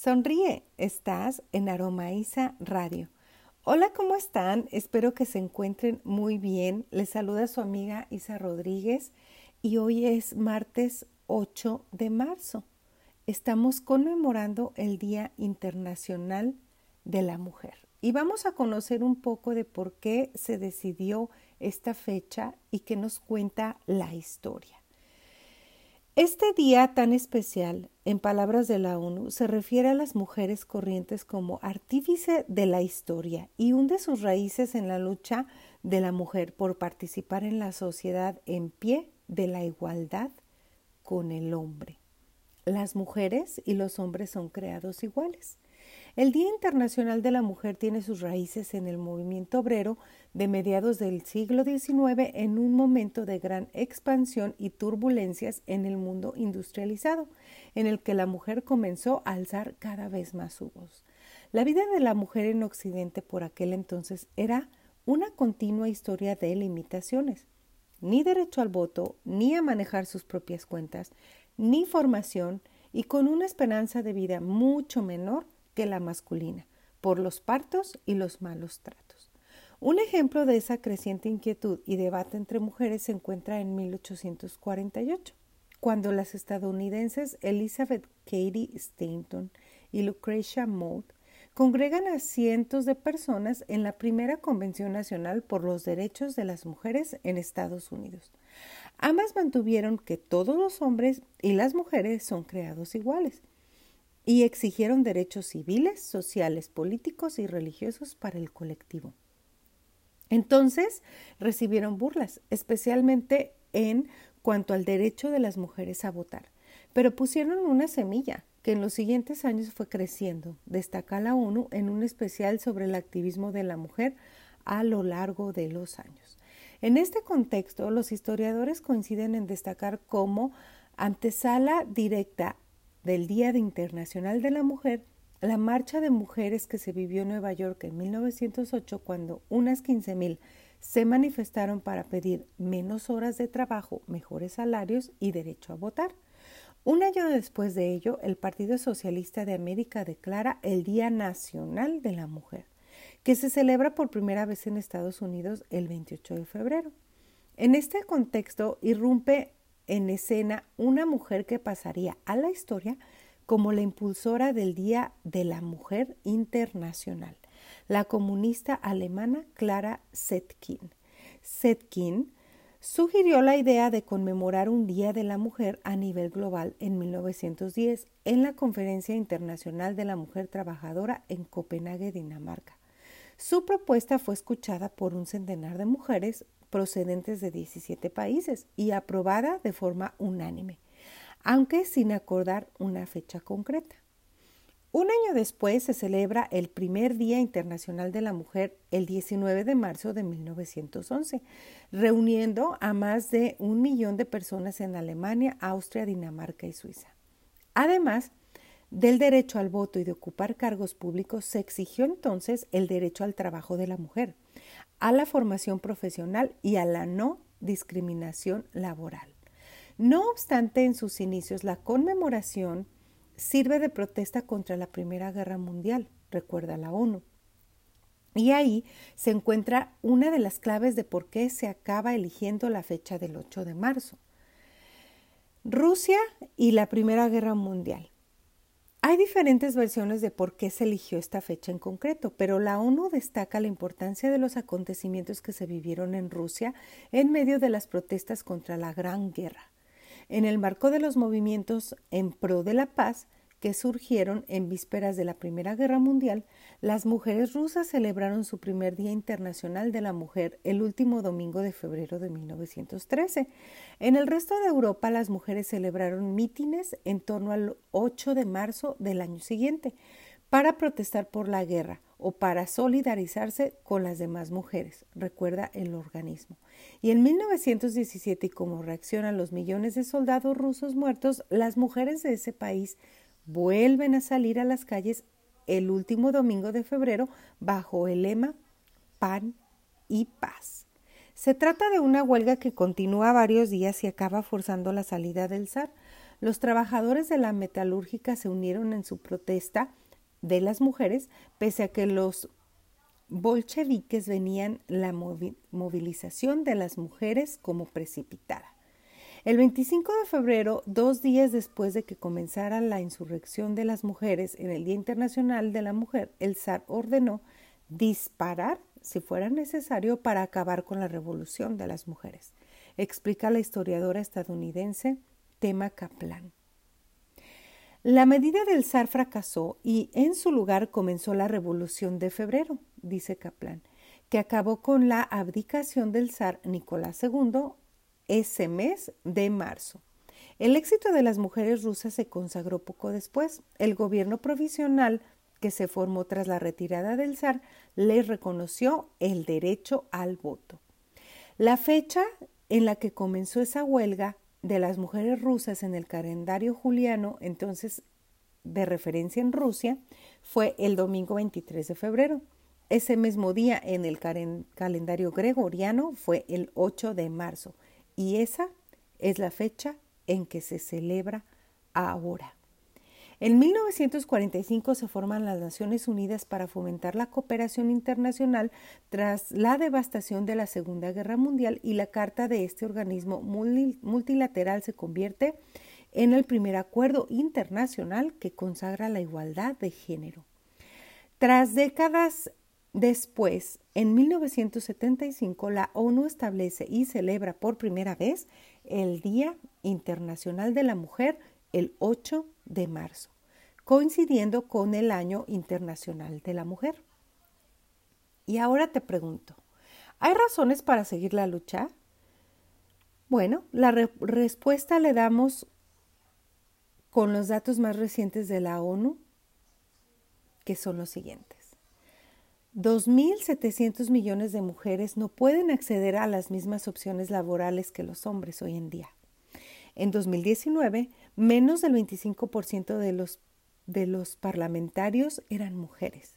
Sonríe, estás en Aromaísa Radio. Hola, ¿cómo están? Espero que se encuentren muy bien. Les saluda su amiga Isa Rodríguez y hoy es martes 8 de marzo. Estamos conmemorando el Día Internacional de la Mujer y vamos a conocer un poco de por qué se decidió esta fecha y qué nos cuenta la historia. Este día tan especial, en palabras de la ONU, se refiere a las mujeres corrientes como artífice de la historia y hunde sus raíces en la lucha de la mujer por participar en la sociedad en pie de la igualdad con el hombre. Las mujeres y los hombres son creados iguales. El Día Internacional de la Mujer tiene sus raíces en el movimiento obrero de mediados del siglo XIX en un momento de gran expansión y turbulencias en el mundo industrializado, en el que la mujer comenzó a alzar cada vez más su voz. La vida de la mujer en Occidente por aquel entonces era una continua historia de limitaciones. Ni derecho al voto, ni a manejar sus propias cuentas, ni formación, y con una esperanza de vida mucho menor la masculina, por los partos y los malos tratos. Un ejemplo de esa creciente inquietud y debate entre mujeres se encuentra en 1848, cuando las estadounidenses Elizabeth Cady Stanton y Lucretia Mott congregan a cientos de personas en la primera Convención Nacional por los Derechos de las Mujeres en Estados Unidos. Ambas mantuvieron que todos los hombres y las mujeres son creados iguales y exigieron derechos civiles, sociales, políticos y religiosos para el colectivo. Entonces recibieron burlas, especialmente en cuanto al derecho de las mujeres a votar, pero pusieron una semilla que en los siguientes años fue creciendo. Destaca la ONU en un especial sobre el activismo de la mujer a lo largo de los años. En este contexto, los historiadores coinciden en destacar como antesala directa del Día Internacional de la Mujer, la marcha de mujeres que se vivió en Nueva York en 1908 cuando unas 15.000 se manifestaron para pedir menos horas de trabajo, mejores salarios y derecho a votar. Un año después de ello, el Partido Socialista de América declara el Día Nacional de la Mujer, que se celebra por primera vez en Estados Unidos el 28 de febrero. En este contexto irrumpe en escena una mujer que pasaría a la historia como la impulsora del Día de la Mujer Internacional, la comunista alemana Clara Zetkin. Zetkin sugirió la idea de conmemorar un Día de la Mujer a nivel global en 1910 en la Conferencia Internacional de la Mujer Trabajadora en Copenhague, Dinamarca. Su propuesta fue escuchada por un centenar de mujeres procedentes de 17 países y aprobada de forma unánime, aunque sin acordar una fecha concreta. Un año después se celebra el primer Día Internacional de la Mujer el 19 de marzo de 1911, reuniendo a más de un millón de personas en Alemania, Austria, Dinamarca y Suiza. Además del derecho al voto y de ocupar cargos públicos, se exigió entonces el derecho al trabajo de la mujer, a la formación profesional y a la no discriminación laboral. No obstante, en sus inicios la conmemoración sirve de protesta contra la Primera Guerra Mundial, recuerda la ONU. Y ahí se encuentra una de las claves de por qué se acaba eligiendo la fecha del 8 de marzo. Rusia y la Primera Guerra Mundial. Hay diferentes versiones de por qué se eligió esta fecha en concreto, pero la ONU destaca la importancia de los acontecimientos que se vivieron en Rusia en medio de las protestas contra la Gran Guerra. En el marco de los movimientos en pro de la paz, que surgieron en vísperas de la Primera Guerra Mundial, las mujeres rusas celebraron su primer Día Internacional de la Mujer el último domingo de febrero de 1913. En el resto de Europa, las mujeres celebraron mítines en torno al 8 de marzo del año siguiente para protestar por la guerra o para solidarizarse con las demás mujeres, recuerda el organismo. Y en 1917, y como reacción a los millones de soldados rusos muertos, las mujeres de ese país vuelven a salir a las calles el último domingo de febrero bajo el lema Pan y Paz. Se trata de una huelga que continúa varios días y acaba forzando la salida del zar. los trabajadores de la metalúrgica se unieron en su protesta de las mujeres, pese a que los bolcheviques venían la movilización de las mujeres como precipitada. El 25 de febrero, dos días después de que comenzara la insurrección de las mujeres en el Día Internacional de la Mujer, el zar ordenó disparar si fuera necesario para acabar con la revolución de las mujeres, explica la historiadora estadounidense Tema Kaplan. La medida del zar fracasó y en su lugar comenzó la Revolución de Febrero, dice Kaplan, que acabó con la abdicación del zar Nicolás II ese mes de marzo. El éxito de las mujeres rusas se consagró poco después. El gobierno provisional que se formó tras la retirada del zar les reconoció el derecho al voto. La fecha en la que comenzó esa huelga de las mujeres rusas en el calendario juliano, entonces de referencia en Rusia, fue el domingo 23 de febrero. Ese mismo día en el calendario gregoriano fue el 8 de marzo y esa es la fecha en que se celebra ahora. En 1945 se forman las Naciones Unidas para fomentar la cooperación internacional tras la devastación de la Segunda Guerra Mundial y la carta de este organismo multilateral se convierte en el primer acuerdo internacional que consagra la igualdad de género. Tras décadas después, en 1975, la ONU establece y celebra por primera vez el Día Internacional de la Mujer el 8 de marzo, coincidiendo con el Año Internacional de la Mujer. Y ahora te pregunto, ¿hay razones para seguir la lucha? Bueno, la respuesta le damos con los datos más recientes de la ONU, que son los siguientes. 2.700 millones de mujeres no pueden acceder a las mismas opciones laborales que los hombres hoy en día. En 2019, menos del 25% de los, de los parlamentarios eran mujeres.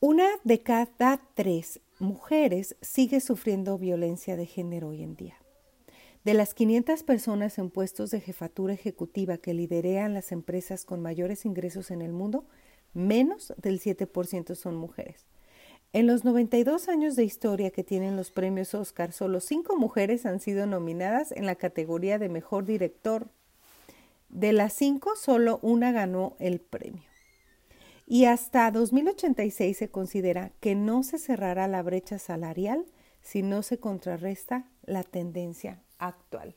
Una de cada tres mujeres sigue sufriendo violencia de género hoy en día. De las 500 personas en puestos de jefatura ejecutiva que liderean las empresas con mayores ingresos en el mundo, menos del 7% son mujeres. En los 92 años de historia que tienen los premios Oscar, solo cinco mujeres han sido nominadas en la categoría de mejor director. De las cinco, solo una ganó el premio. Y hasta 2086 se considera que no se cerrará la brecha salarial si no se contrarresta la tendencia actual.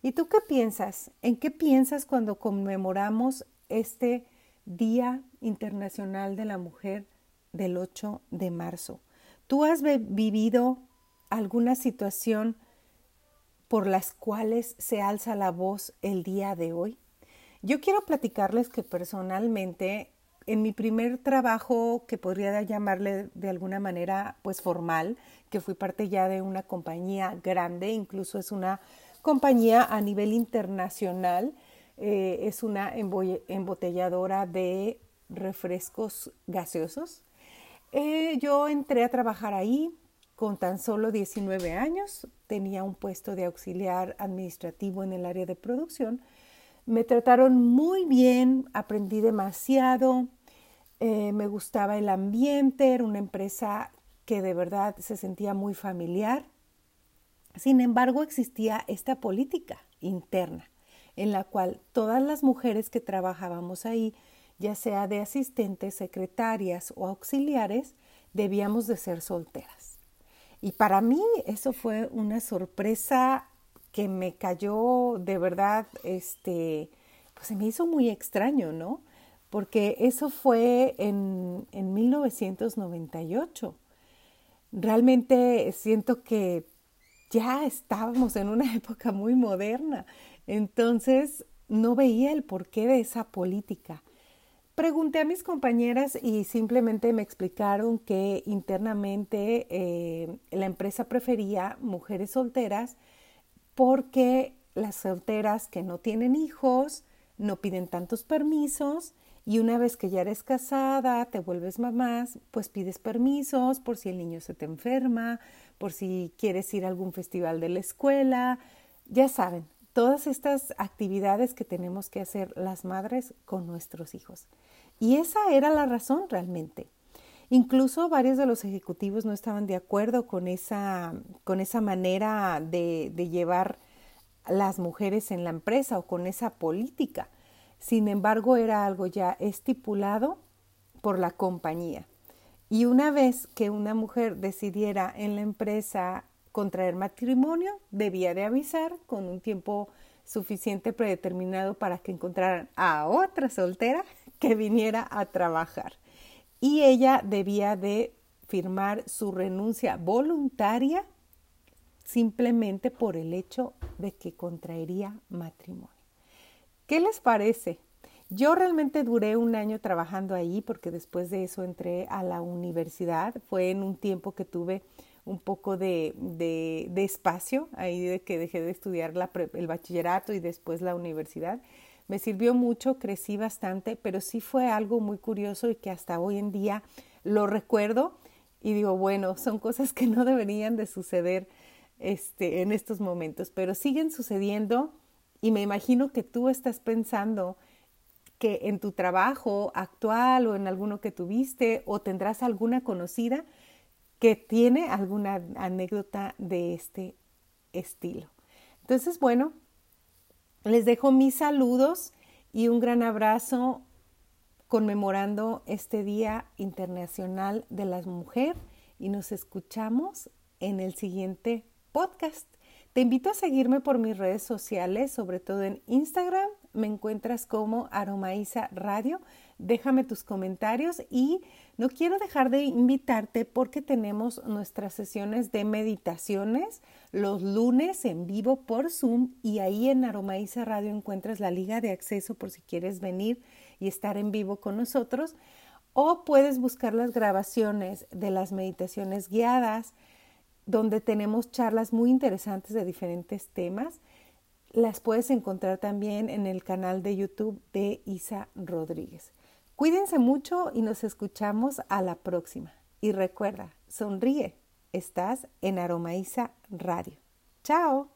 ¿Y tú qué piensas? ¿En qué piensas cuando conmemoramos este Día Internacional de la Mujer del 8 de marzo. ¿Tú has vivido alguna situación por las cuales se alza la voz el día de hoy? Yo quiero platicarles que personalmente en mi primer trabajo, que podría llamarle de alguna manera pues formal, que fui parte ya de una compañía grande, incluso es una compañía a nivel internacional, eh, es una embotelladora de refrescos gaseosos eh, yo entré a trabajar ahí con tan solo 19 años, tenía un puesto de auxiliar administrativo en el área de producción. Me trataron muy bien, aprendí demasiado, eh, me gustaba el ambiente, era una empresa que de verdad se sentía muy familiar. Sin embargo, existía esta política interna en la cual todas las mujeres que trabajábamos ahí ya sea de asistentes, secretarias o auxiliares, debíamos de ser solteras. Y para mí eso fue una sorpresa que me cayó de verdad, este, pues se me hizo muy extraño, ¿no? Porque eso fue en, en 1998. Realmente siento que ya estábamos en una época muy moderna. Entonces no veía el porqué de esa política. Pregunté a mis compañeras y simplemente me explicaron que internamente eh, la empresa prefería mujeres solteras porque las solteras que no tienen hijos no piden tantos permisos y una vez que ya eres casada, te vuelves mamá, pues pides permisos por si el niño se te enferma, por si quieres ir a algún festival de la escuela, ya saben, todas estas actividades que tenemos que hacer las madres con nuestros hijos. Y esa era la razón realmente. Incluso varios de los ejecutivos no estaban de acuerdo con esa, con esa manera de, de llevar las mujeres en la empresa o con esa política. Sin embargo, era algo ya estipulado por la compañía. Y una vez que una mujer decidiera en la empresa contraer matrimonio, debía de avisar con un tiempo suficiente predeterminado para que encontraran a otra soltera que viniera a trabajar. Y ella debía de firmar su renuncia voluntaria simplemente por el hecho de que contraería matrimonio. ¿Qué les parece? Yo realmente duré un año trabajando ahí porque después de eso entré a la universidad. Fue en un tiempo que tuve un poco de, de, espacio, ahí de que dejé de estudiar el bachillerato y después la universidad. Me sirvió mucho, crecí bastante, pero sí fue algo muy curioso y que hasta hoy en día lo recuerdo y digo, bueno, son cosas que no deberían de suceder este, en estos momentos, pero siguen sucediendo y me imagino que tú estás pensando que en tu trabajo actual o en alguno que tuviste o tendrás alguna conocida que tiene alguna anécdota de este estilo. Entonces, bueno, les dejo mis saludos y un gran abrazo conmemorando este Día Internacional de la Mujer y nos escuchamos en el siguiente podcast. Te invito a seguirme por mis redes sociales, sobre todo en Instagram. Me encuentras como Aromaiza Radio. Déjame tus comentarios y no quiero dejar de invitarte porque tenemos nuestras sesiones de meditaciones los lunes en vivo por Zoom y ahí en Aromaiza Radio encuentras la liga de acceso por si quieres venir y estar en vivo con nosotros. O puedes buscar las grabaciones de las meditaciones guiadas donde tenemos charlas muy interesantes de diferentes temas. Las puedes encontrar también en el canal de YouTube de Isa Rodríguez. Cuídense mucho y nos escuchamos a la próxima. Y recuerda, sonríe, estás en Aromaiza Radio. ¡Chao!